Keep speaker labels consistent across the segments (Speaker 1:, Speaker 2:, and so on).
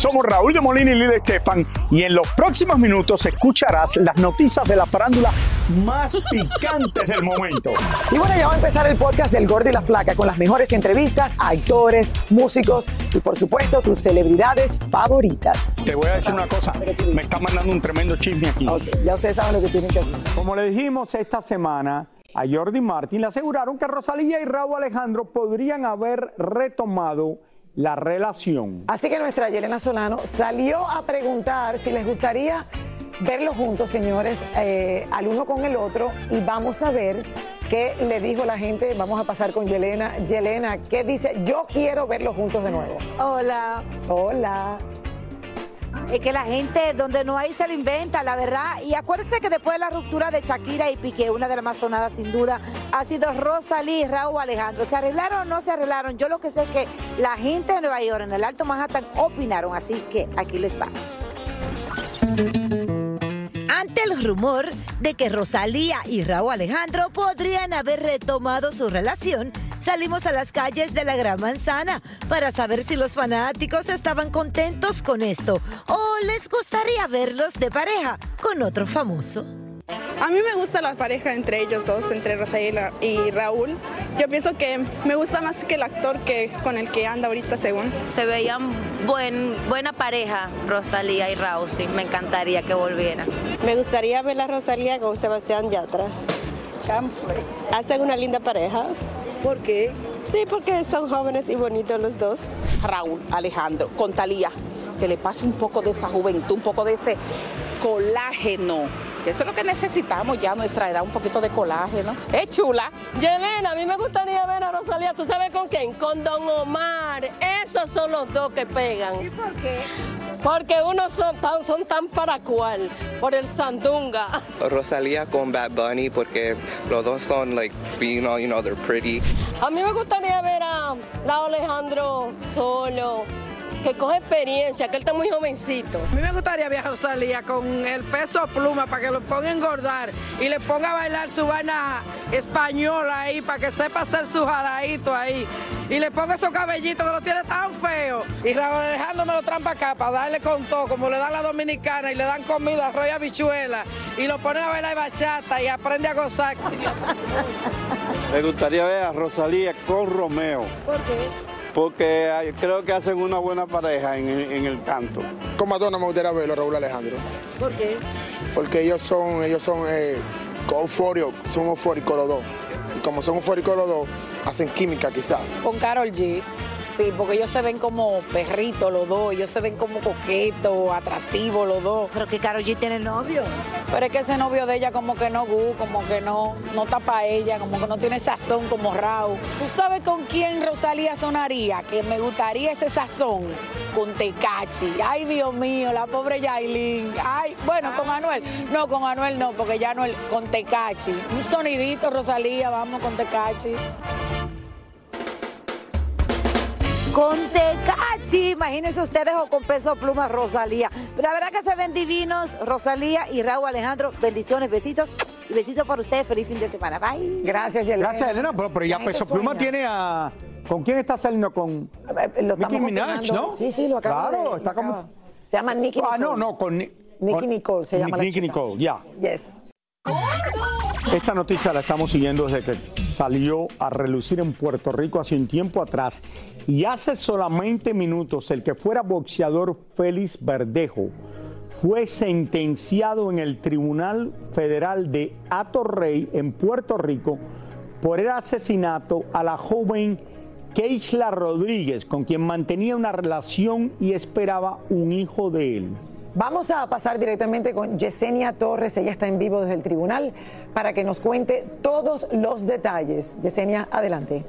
Speaker 1: Somos Raúl de Molina y Lidia Estefan y en los próximos minutos escucharás las noticias de la farándula más picantes del momento.
Speaker 2: Y bueno, ya va a empezar el podcast del Gordo y la Flaca con las mejores entrevistas a actores, músicos y por supuesto tus celebridades favoritas.
Speaker 1: Te voy a decir una cosa, me está mandando un tremendo chisme aquí.
Speaker 2: Ya ustedes saben lo que tienen que hacer.
Speaker 1: Como le dijimos esta semana, a Jordi Martin le aseguraron que Rosalía y Raúl Alejandro podrían haber retomado la relación.
Speaker 2: Así que nuestra Yelena Solano salió a preguntar si les gustaría verlos juntos, señores, eh, al uno con el otro y vamos a ver qué le dijo la gente. Vamos a pasar con Yelena. Yelena, ¿qué dice? Yo quiero verlos juntos de nuevo.
Speaker 3: Hola.
Speaker 2: Hola.
Speaker 3: Es que la gente donde no hay se lo inventa, la verdad. Y acuérdense que después de la ruptura de Shakira y Piqué, una de las más sonadas sin duda, ha sido Rosalí y Raúl Alejandro. ¿Se arreglaron o no se arreglaron? Yo lo que sé es que la gente de Nueva York, en el Alto Manhattan, opinaron. Así que aquí les va.
Speaker 4: Ante el rumor de que Rosalía y Raúl Alejandro podrían haber retomado su relación, salimos a las calles de la Gran Manzana para saber si los fanáticos estaban contentos con esto o les gustaría verlos de pareja con otro famoso.
Speaker 5: A mí me gusta la pareja entre ellos dos, entre Rosalía y Raúl. Yo pienso que me gusta más que el actor que con el que anda ahorita según.
Speaker 6: Se veían buen, buena pareja, Rosalía y Raúl, sí, me encantaría que volvieran.
Speaker 7: Me gustaría ver a Rosalía con Sebastián Yatra. Hacen una linda pareja.
Speaker 5: ¿Por qué?
Speaker 7: Sí, porque son jóvenes y bonitos los dos.
Speaker 8: Raúl Alejandro con Talía, que le pase un poco de esa juventud, un poco de ese colágeno. Que eso es lo que necesitamos ya a nuestra edad, un poquito de colágeno. Es chula.
Speaker 7: Yelena, a mí me gustaría ver a Rosalía, ¿tú sabes con quién? Con Don Omar. Esos son los dos que pegan.
Speaker 5: ¿Y por qué?
Speaker 7: Porque unos son tan, son tan para cual, por el sandunga.
Speaker 9: Rosalía con Bad Bunny porque los dos son like female, you know, they're pretty.
Speaker 7: A mí me gustaría ver a Raúl Alejandro solo, que coge experiencia, que él está muy jovencito.
Speaker 10: A mí me gustaría ver a Rosalía con el peso pluma para que lo ponga a engordar y le ponga a bailar su vaina española ahí para que sepa hacer su jaladito ahí. Y le ponga esos cabellitos que lo tiene tan feo. Y Raúl Alejandro me lo trampa acá para darle con todo, como le dan la dominicana y le dan comida, arroz y habichuela. Y lo pone a bailar bachata y aprende a gozar.
Speaker 11: Me gustaría ver a Rosalía con Romeo.
Speaker 7: ¿Por qué?
Speaker 11: Porque creo que hacen una buena pareja en, el- en el canto.
Speaker 12: Con Madonna me gustaría verlo, Raúl Alejandro.
Speaker 7: ¿Por qué?
Speaker 12: Porque ellos son, ellos son eh, eufóricos, son eufóricos los dos. Y como son eufóricos los dos, hacen química quizás.
Speaker 7: Con Carol G.
Speaker 2: Sí, porque ellos se ven como perritos los dos, ellos se ven como coquetos, atractivos los dos.
Speaker 3: Pero que Karol G tiene novio.
Speaker 2: Pero es que ese novio de ella como que no gu, como que no, no tapa ella, como que no tiene sazón como Raúl. ¿Tú sabes con quién Rosalía sonaría? Que me gustaría ese sazón con Tecachi. Ay, Dios mío, la pobre Yailin. Ay, bueno, con Anuel. No, con Anuel no, porque ya Anuel con Tecachi. Un sonidito, Rosalía, vamos con Tecachi.
Speaker 3: Con Tecachi, imagínense ustedes o con peso pluma Rosalía. Pero la verdad que se ven divinos, Rosalía y Raúl Alejandro. Bendiciones, besitos y besitos para ustedes. Feliz fin de semana. Bye.
Speaker 2: Gracias, Yelena.
Speaker 1: Gracias, Elena. Pero, pero ya Peso Pluma tiene a. ¿Con quién está saliendo? Con
Speaker 2: Lo
Speaker 1: Nicki Minaj. ¿no?
Speaker 2: Sí, sí, lo acabo
Speaker 1: Claro,
Speaker 2: de-
Speaker 1: está como.
Speaker 2: Se llama Nicki
Speaker 1: Ah, no,
Speaker 2: Nicole.
Speaker 1: no, con. Ni-
Speaker 2: Nicki Nicole se llama la
Speaker 1: Nicki
Speaker 2: chica.
Speaker 1: Nicole, ya.
Speaker 2: Yes.
Speaker 1: Esta noticia la estamos siguiendo desde que salió a relucir en Puerto Rico hace un tiempo atrás. Y hace solamente minutos el que fuera boxeador Félix Verdejo fue sentenciado en el Tribunal Federal de Atorrey en Puerto Rico por el asesinato a la joven Keishla Rodríguez, con quien mantenía una relación y esperaba un hijo de él.
Speaker 2: Vamos a pasar directamente con Yesenia Torres, ella está en vivo desde el tribunal, para que nos cuente todos los detalles. Yesenia, adelante.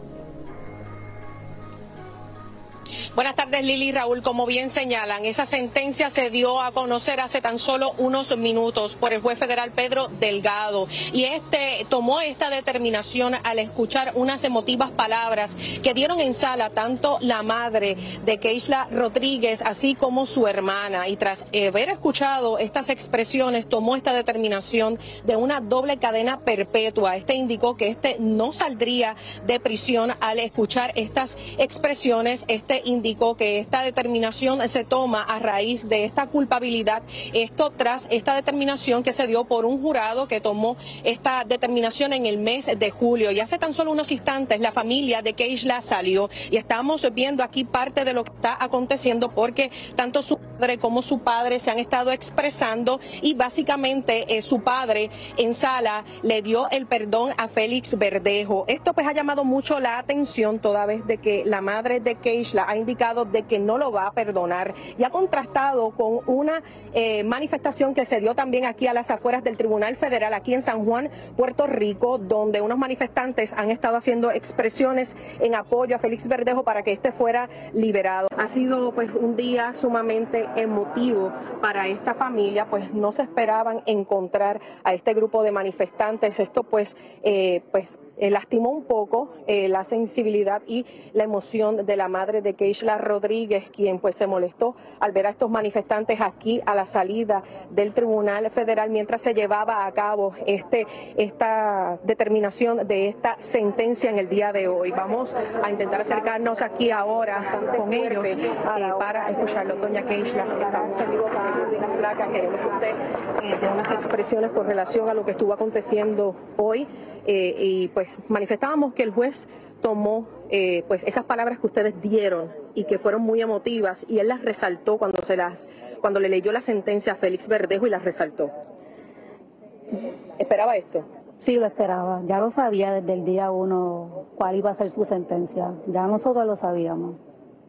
Speaker 13: Buenas tardes, Lili y Raúl. Como bien señalan, esa sentencia se dio a conocer hace tan solo unos minutos por el juez federal Pedro Delgado. Y este tomó esta determinación al escuchar unas emotivas palabras que dieron en sala tanto la madre de Keishla Rodríguez, así como su hermana. Y tras haber escuchado estas expresiones, tomó esta determinación de una doble cadena perpetua. Este indicó que este no saldría de prisión al escuchar estas expresiones. Este indicó que esta determinación se toma a raíz de esta culpabilidad. Esto tras esta determinación que se dio por un jurado que tomó esta determinación en el mes de julio. Y hace tan solo unos instantes la familia de Keishla salió y estamos viendo aquí parte de lo que está aconteciendo porque tanto su madre como su padre se han estado expresando y básicamente eh, su padre en sala le dio el perdón a Félix Verdejo. Esto pues ha llamado mucho la atención toda vez de que la madre de Keishla ha indicado de que no lo va a perdonar y ha contrastado con una eh, manifestación que se dio también aquí a las afueras del Tribunal Federal, aquí en San Juan, Puerto Rico, donde unos manifestantes han estado haciendo expresiones en apoyo a Félix Verdejo para que este fuera liberado. Ha sido pues un día sumamente emotivo para esta familia, pues no se esperaban encontrar a este grupo de manifestantes. Esto pues, eh, pues eh, lastimó un poco eh, la sensibilidad y la emoción de la madre de Keishla Rodríguez, quien pues se molestó al ver a estos manifestantes aquí a la salida del Tribunal Federal mientras se llevaba a cabo este, esta determinación de esta sentencia en el día de hoy. Vamos a intentar acercarnos aquí ahora con ellos eh, para escucharlo. Doña Keishla, estamos para de la flaca. Queremos que usted dé unas expresiones con relación a lo que estuvo aconteciendo hoy y pues manifestábamos que el juez tomó eh, pues esas palabras que ustedes dieron y que fueron muy emotivas y él las resaltó cuando se las cuando le leyó la sentencia a Félix Verdejo y las resaltó. ¿Esperaba esto?
Speaker 14: Sí, lo esperaba. Ya lo sabía desde el día uno cuál iba a ser su sentencia. Ya nosotros lo sabíamos.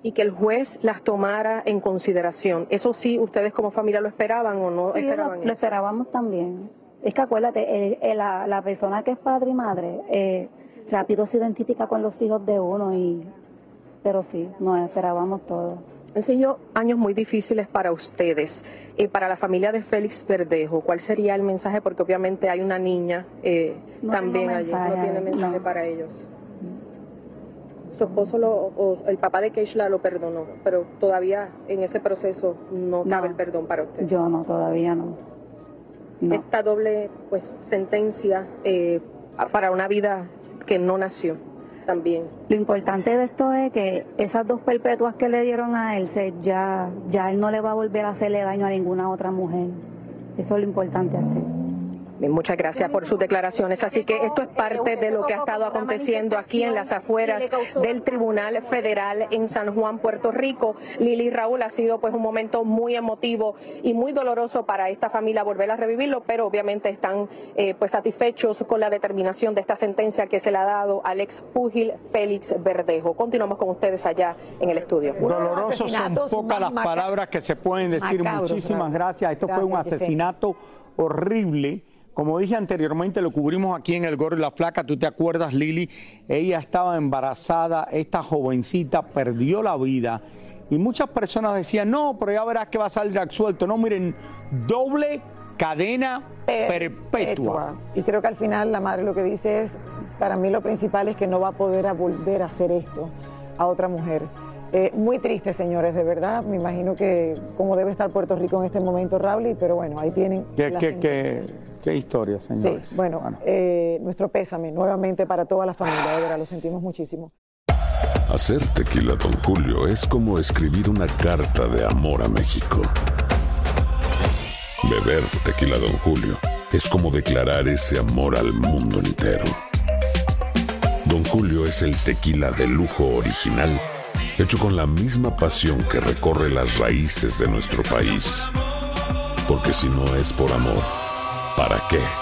Speaker 13: Y que el juez las tomara en consideración. Eso sí, ustedes como familia lo esperaban o no
Speaker 14: Sí,
Speaker 13: esperaban
Speaker 14: lo, lo
Speaker 13: eso?
Speaker 14: esperábamos también. Es que acuérdate, el- el- la, la persona que es padre y madre eh, rápido se identifica con los hijos de uno y pero sí, nos esperábamos todo.
Speaker 13: Han sido años muy difíciles para ustedes y para la familia de Félix Verdejo. ¿Cuál sería el mensaje? Porque obviamente hay una niña eh,
Speaker 14: No
Speaker 13: también allí. No tiene mensaje
Speaker 14: no.
Speaker 13: para ellos. Su esposo lo, o el papá de Keishla lo perdonó, pero todavía en ese proceso no cabe el perdón para usted.
Speaker 14: Yo no, todavía no.
Speaker 13: Esta doble pues sentencia eh, para una vida que no nació también.
Speaker 14: Lo importante de esto es que esas dos perpetuas que le dieron a él, se, ya, ya él no le va a volver a hacerle daño a ninguna otra mujer. Eso es lo importante aquí.
Speaker 13: Muchas gracias por sus declaraciones. Así que esto es parte de lo que ha estado aconteciendo aquí en las afueras del Tribunal Federal en San Juan, Puerto Rico. Lili Raúl ha sido pues un momento muy emotivo y muy doloroso para esta familia volver a revivirlo, pero obviamente están eh, pues satisfechos con la determinación de esta sentencia que se le ha dado al ex púgil Félix Verdejo. Continuamos con ustedes allá en el estudio.
Speaker 1: Dolorosos son pocas las palabras que se pueden decir. Muchísimas gracias. Esto fue un asesinato horrible como dije anteriormente, lo cubrimos aquí en El Gorro y la Flaca. ¿Tú te acuerdas, Lili? Ella estaba embarazada, esta jovencita perdió la vida. Y muchas personas decían, no, pero ya verás que va a salir absuelto. No, miren, doble cadena perpetua.
Speaker 2: Y creo que al final la madre lo que dice es, para mí lo principal es que no va a poder volver a hacer esto a otra mujer. Eh, muy triste, señores, de verdad. Me imagino que como debe estar Puerto Rico en este momento, Raúl, pero bueno, ahí tienen.
Speaker 1: ¿Qué, qué, historia, señores?
Speaker 2: Sí, bueno, eh, nuestro pésame nuevamente para toda la familia, de verdad, lo sentimos muchísimo.
Speaker 15: Hacer tequila, don Julio, es como escribir una carta de amor a México. Beber tequila, don Julio, es como declarar ese amor al mundo entero. Don Julio es el tequila de lujo original hecho con la misma pasión que recorre las raíces de nuestro país. Porque si no es por amor, ¿para qué?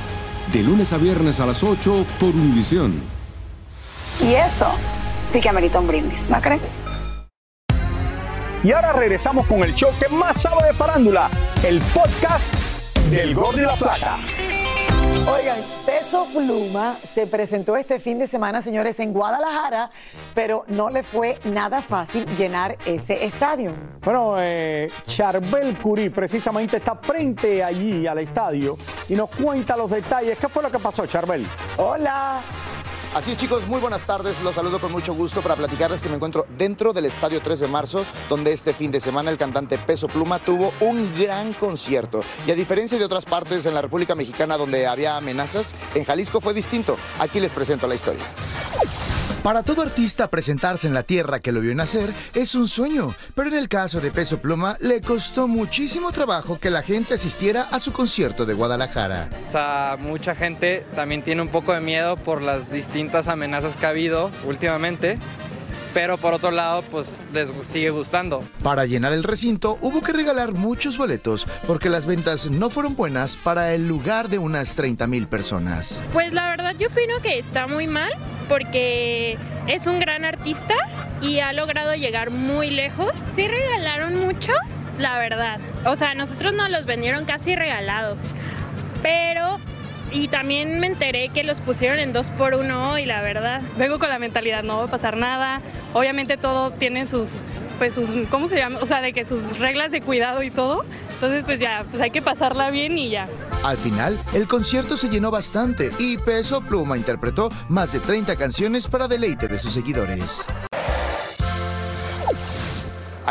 Speaker 16: de lunes a viernes a las 8 por Univisión.
Speaker 14: Y eso sí que amerita un brindis, ¿no crees?
Speaker 1: Y ahora regresamos con el show que más sabe de farándula, el podcast del Gol de la Plata.
Speaker 2: Oigan, Peso Pluma se presentó este fin de semana, señores, en Guadalajara, pero no le fue nada fácil llenar ese estadio.
Speaker 1: Bueno, eh, Charbel Curí precisamente está frente allí al estadio y nos cuenta los detalles. ¿Qué fue lo que pasó, Charbel?
Speaker 2: Hola.
Speaker 17: Así es chicos, muy buenas tardes, los saludo con mucho gusto para platicarles que me encuentro dentro del Estadio 3 de marzo, donde este fin de semana el cantante Peso Pluma tuvo un gran concierto. Y a diferencia de otras partes en la República Mexicana donde había amenazas, en Jalisco fue distinto. Aquí les presento la historia. Para todo artista presentarse en la tierra que lo vio nacer es un sueño, pero en el caso de Peso Pluma le costó muchísimo trabajo que la gente asistiera a su concierto de Guadalajara.
Speaker 18: O sea, mucha gente también tiene un poco de miedo por las distintas amenazas que ha habido últimamente pero por otro lado, pues les sigue gustando.
Speaker 17: Para llenar el recinto hubo que regalar muchos boletos porque las ventas no fueron buenas para el lugar de unas 30 mil personas.
Speaker 19: Pues la verdad yo opino que está muy mal porque es un gran artista y ha logrado llegar muy lejos. Sí regalaron muchos, la verdad. O sea, nosotros nos los vendieron casi regalados. Pero y también me enteré que los pusieron en dos por uno y la verdad.
Speaker 20: Vengo con la mentalidad, no va a pasar nada. Obviamente todo tiene sus, pues sus, ¿cómo se llama? O sea, de que sus reglas de cuidado y todo. Entonces, pues ya, pues hay que pasarla bien y ya.
Speaker 17: Al final, el concierto se llenó bastante y Peso Pluma interpretó más de 30 canciones para deleite de sus seguidores.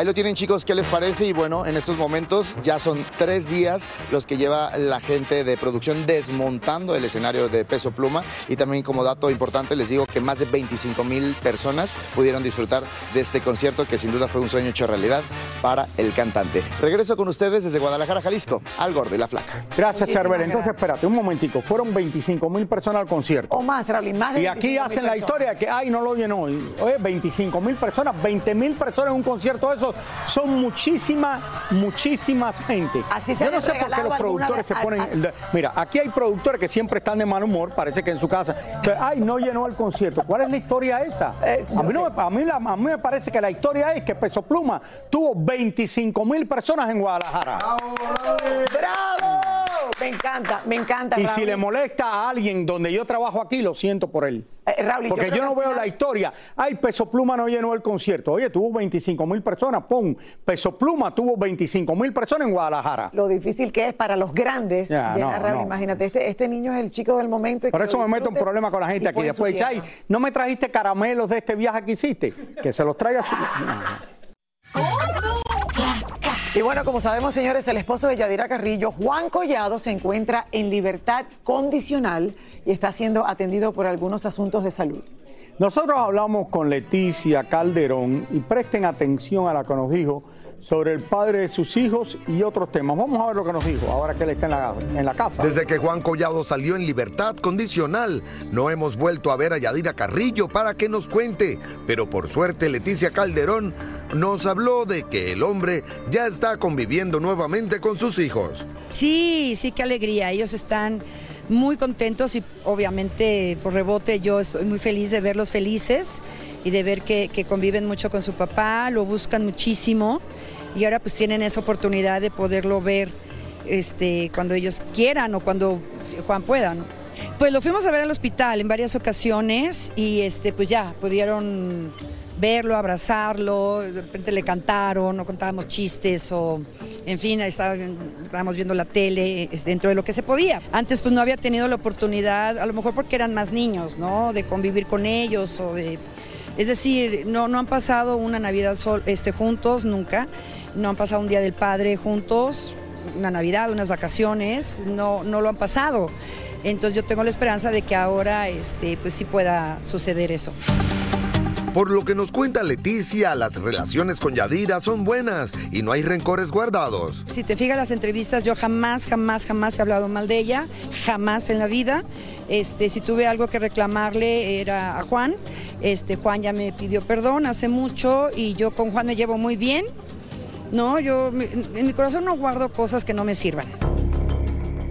Speaker 17: Ahí lo tienen chicos, ¿qué les parece? Y bueno, en estos momentos ya son tres días los que lleva la gente de producción desmontando el escenario de Peso Pluma. Y también como dato importante les digo que más de 25 mil personas pudieron disfrutar de este concierto que sin duda fue un sueño hecho realidad para el cantante. Regreso con ustedes desde Guadalajara, Jalisco, al Gordo y la Flaca.
Speaker 1: Gracias, Charbel. Entonces, espérate un momentico. Fueron 25 mil personas al concierto.
Speaker 2: O más, Raúl, más de
Speaker 1: Y aquí hacen la historia que, ay, no lo llenó. Oye, 25 mil personas, 20 mil personas en un concierto de eso eso son muchísimas, muchísimas gente.
Speaker 2: Así se
Speaker 1: Yo no sé por qué los productores se ponen. Mira, aquí hay productores que siempre están de mal humor, parece que en su casa. que, Ay, no llenó el concierto. ¿Cuál es la historia esa?
Speaker 2: Eh,
Speaker 1: A mí, no me, a, mí la- a mí me parece que la historia es que Peso Pluma tuvo 25 mil personas en Guadalajara.
Speaker 2: ¡Bravo! Me encanta, me encanta.
Speaker 1: Y si
Speaker 2: Raúl.
Speaker 1: le molesta a alguien donde yo trabajo aquí, lo siento por él.
Speaker 2: Eh, Raúl, y yo
Speaker 1: Porque yo, no veo
Speaker 2: final-
Speaker 1: la historia. Ay, Peso Pluma no llenó el concierto. Oye, tuvo 25 mil personas. Pon, Peso Pluma tuvo 25 mil personas en Guadalajara.
Speaker 2: Lo difícil que es para los grandes
Speaker 1: Ya,
Speaker 2: llenar,
Speaker 1: no,
Speaker 2: Raúl.
Speaker 1: no.
Speaker 2: Imagínate, este, este niño es el chico del momento.
Speaker 1: Por eso me meto en problemas con la gente aquí. Después dice, ay,
Speaker 2: tierra.
Speaker 1: no me trajiste caramelos de este viaje que hiciste. Que se los traiga su...
Speaker 2: Y bueno, como sabemos, señores, el esposo de Yadira Carrillo, Juan Collado, se encuentra en libertad condicional y está siendo atendido por algunos asuntos de salud.
Speaker 1: Nosotros hablamos con Leticia Calderón y presten atención a lo que nos dijo sobre el padre de sus hijos y otros temas. Vamos a ver lo que nos dijo ahora que él está en la, en la casa.
Speaker 21: Desde que Juan Collado salió en libertad condicional, no hemos vuelto a ver a Yadira Carrillo para que nos cuente, pero por suerte Leticia Calderón nos habló de que el hombre ya está conviviendo nuevamente con sus hijos.
Speaker 22: Sí, sí, qué alegría. Ellos están muy contentos y obviamente por rebote yo estoy muy feliz de verlos felices y de ver que, que conviven mucho con su papá, lo buscan muchísimo y ahora pues tienen esa oportunidad de poderlo ver este, cuando ellos quieran o cuando Juan pueda. ¿no? Pues lo fuimos a ver al hospital en varias ocasiones y este, pues ya pudieron verlo, abrazarlo, de repente le cantaron o contábamos chistes o en fin, estábamos viendo la tele dentro de lo que se podía. Antes pues no había tenido la oportunidad, a lo mejor porque eran más niños, ¿no? De convivir con ellos o de... Es decir, no, no han pasado una Navidad sol- este, juntos nunca, no han pasado un Día del Padre juntos, una Navidad, unas vacaciones, no, no lo han pasado. Entonces yo tengo la esperanza de que ahora este, pues sí pueda suceder eso.
Speaker 21: Por lo que nos cuenta Leticia, las relaciones con Yadira son buenas y no hay rencores guardados.
Speaker 22: Si te fijas las entrevistas, yo jamás, jamás, jamás he hablado mal de ella, jamás en la vida. Este, si tuve algo que reclamarle era a Juan. Este, Juan ya me pidió perdón hace mucho y yo con Juan me llevo muy bien. No, yo en mi corazón no guardo cosas que no me sirvan.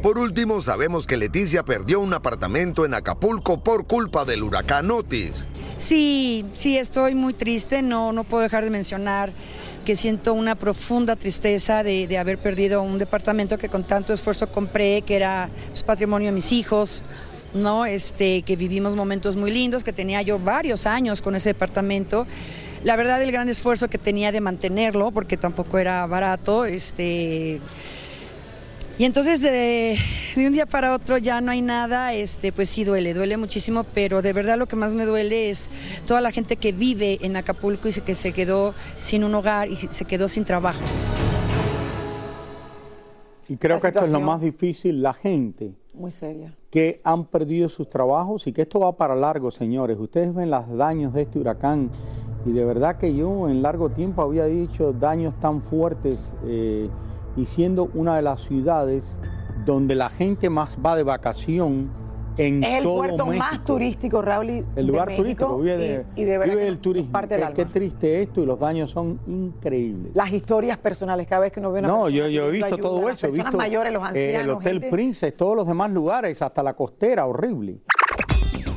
Speaker 21: Por último, sabemos que Leticia perdió un apartamento en Acapulco por culpa del huracán Otis.
Speaker 22: Sí, sí, estoy muy triste, no, no puedo dejar de mencionar que siento una profunda tristeza de, de haber perdido un departamento que con tanto esfuerzo compré, que era pues, patrimonio de mis hijos, ¿no? Este, que vivimos momentos muy lindos, que tenía yo varios años con ese departamento. La verdad, el gran esfuerzo que tenía de mantenerlo, porque tampoco era barato, este, y entonces de, de un día para otro ya no hay nada, este, pues sí duele, duele muchísimo, pero de verdad lo que más me duele es toda la gente que vive en Acapulco y se- que se quedó sin un hogar y se quedó sin trabajo.
Speaker 1: Y creo
Speaker 2: La
Speaker 1: que esto es lo más difícil, la gente
Speaker 2: Muy seria.
Speaker 1: que han perdido sus trabajos y que esto va para largo, señores. Ustedes ven los daños de este huracán y de verdad que yo en largo tiempo había dicho daños tan fuertes eh, y siendo una de las ciudades donde la gente más va de vacación en
Speaker 2: Es el
Speaker 1: todo
Speaker 2: puerto
Speaker 1: México.
Speaker 2: más turístico, Raúl,
Speaker 1: El lugar
Speaker 2: de
Speaker 1: turístico vive, de,
Speaker 2: y, y de verdad
Speaker 1: vive del turismo.
Speaker 2: parte del
Speaker 1: Qué, triste esto y los daños son increíbles.
Speaker 2: Las historias personales, cada vez que uno ve una
Speaker 1: No,
Speaker 2: persona
Speaker 1: yo, yo he visto
Speaker 2: ayuda,
Speaker 1: todo
Speaker 2: las
Speaker 1: eso. He
Speaker 2: personas
Speaker 1: visto
Speaker 2: mayores, los
Speaker 1: eh,
Speaker 2: ancianos,
Speaker 1: el Hotel
Speaker 2: gente-
Speaker 1: Princess, todos los demás lugares, hasta la costera, horrible.